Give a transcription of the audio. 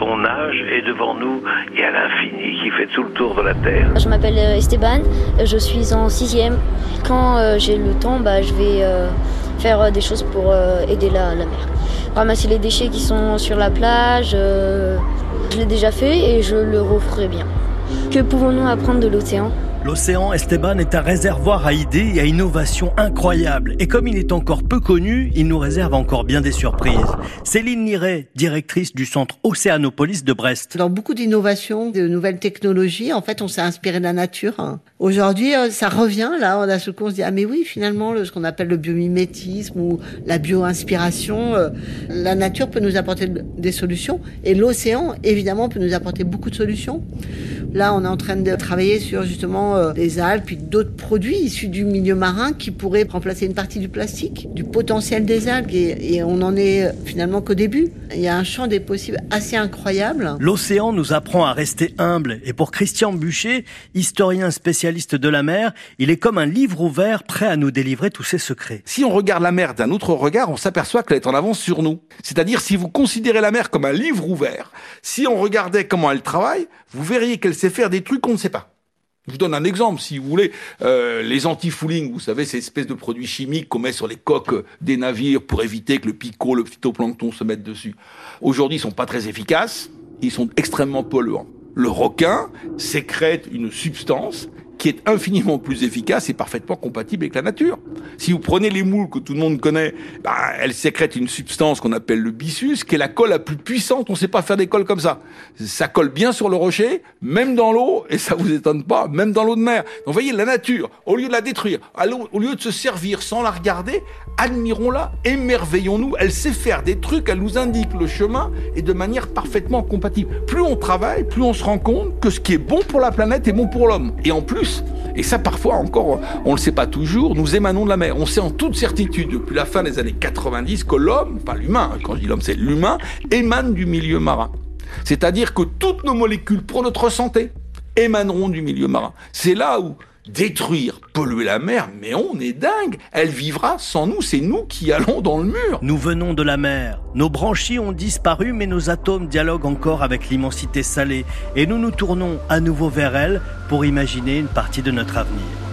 on nage et devant nous, il y a l'infini qui fait tout le tour de la Terre. Je m'appelle euh, Esteban, je suis en sixième. Quand euh, j'ai le temps, bah, je vais euh, faire des choses pour aider la, la, mer. Ramasser les déchets qui sont sur la plage, je l'ai déjà fait et je le referai bien. Que pouvons-nous apprendre de l'océan? L'océan Esteban est un réservoir à idées et à innovations incroyables. Et comme il est encore peu connu, il nous réserve encore bien des surprises. Céline Liret, directrice du centre Océanopolis de Brest. Dans beaucoup d'innovations, de nouvelles technologies, en fait, on s'est inspiré de la nature. Aujourd'hui, euh, ça revient, là, on a ce qu'on se dit, ah mais oui, finalement, ce qu'on appelle le biomimétisme ou la bio-inspiration, euh, la nature peut nous apporter des solutions et l'océan, évidemment, peut nous apporter beaucoup de solutions. Là, on est en train de travailler sur justement euh, des algues, puis d'autres produits issus du milieu marin qui pourraient remplacer une partie du plastique, du potentiel des algues. Et, on en est finalement qu'au début. Il y a un champ des possibles assez incroyable. L'océan nous apprend à rester humble. Et pour Christian Bûcher, historien spécialiste de la mer, il est comme un livre ouvert prêt à nous délivrer tous ses secrets. Si on regarde la mer d'un autre regard, on s'aperçoit qu'elle est en avance sur nous. C'est-à-dire, si vous considérez la mer comme un livre ouvert, si on regardait comment elle travaille, vous verriez qu'elle sait faire des trucs qu'on ne sait pas. Je vous donne un exemple, si vous voulez. Euh, les anti-fouling, vous savez, ces espèces de produits chimiques qu'on met sur les coques des navires pour éviter que le picot, le phytoplancton se mette dessus. Aujourd'hui, ils sont pas très efficaces. Ils sont extrêmement polluants. Le requin sécrète une substance qui est infiniment plus efficace et parfaitement compatible avec la nature. Si vous prenez les moules que tout le monde connaît, bah, elles sécrètent une substance qu'on appelle le byssus, qui est la colle la plus puissante. On ne sait pas faire des colles comme ça. Ça colle bien sur le rocher, même dans l'eau, et ça vous étonne pas, même dans l'eau de mer. Donc vous voyez, la nature, au lieu de la détruire, au lieu de se servir sans la regarder, admirons-la, émerveillons-nous. Elle sait faire des trucs, elle nous indique le chemin et de manière parfaitement compatible. Plus on travaille, plus on se rend compte que ce qui est bon pour la planète est bon pour l'homme. Et en plus, et ça parfois encore, on ne le sait pas toujours, nous émanons de la mer. On sait en toute certitude depuis la fin des années 90 que l'homme, pas l'humain, hein, quand je dis l'homme c'est l'humain, émane du milieu marin. C'est-à-dire que toutes nos molécules pour notre santé émaneront du milieu marin. C'est là où détruire, polluer la mer, mais on est dingue. Elle vivra sans nous, c'est nous qui allons dans le mur. Nous venons de la mer. Nos branchies ont disparu, mais nos atomes dialoguent encore avec l'immensité salée. Et nous nous tournons à nouveau vers elle pour imaginer une partie de notre avenir.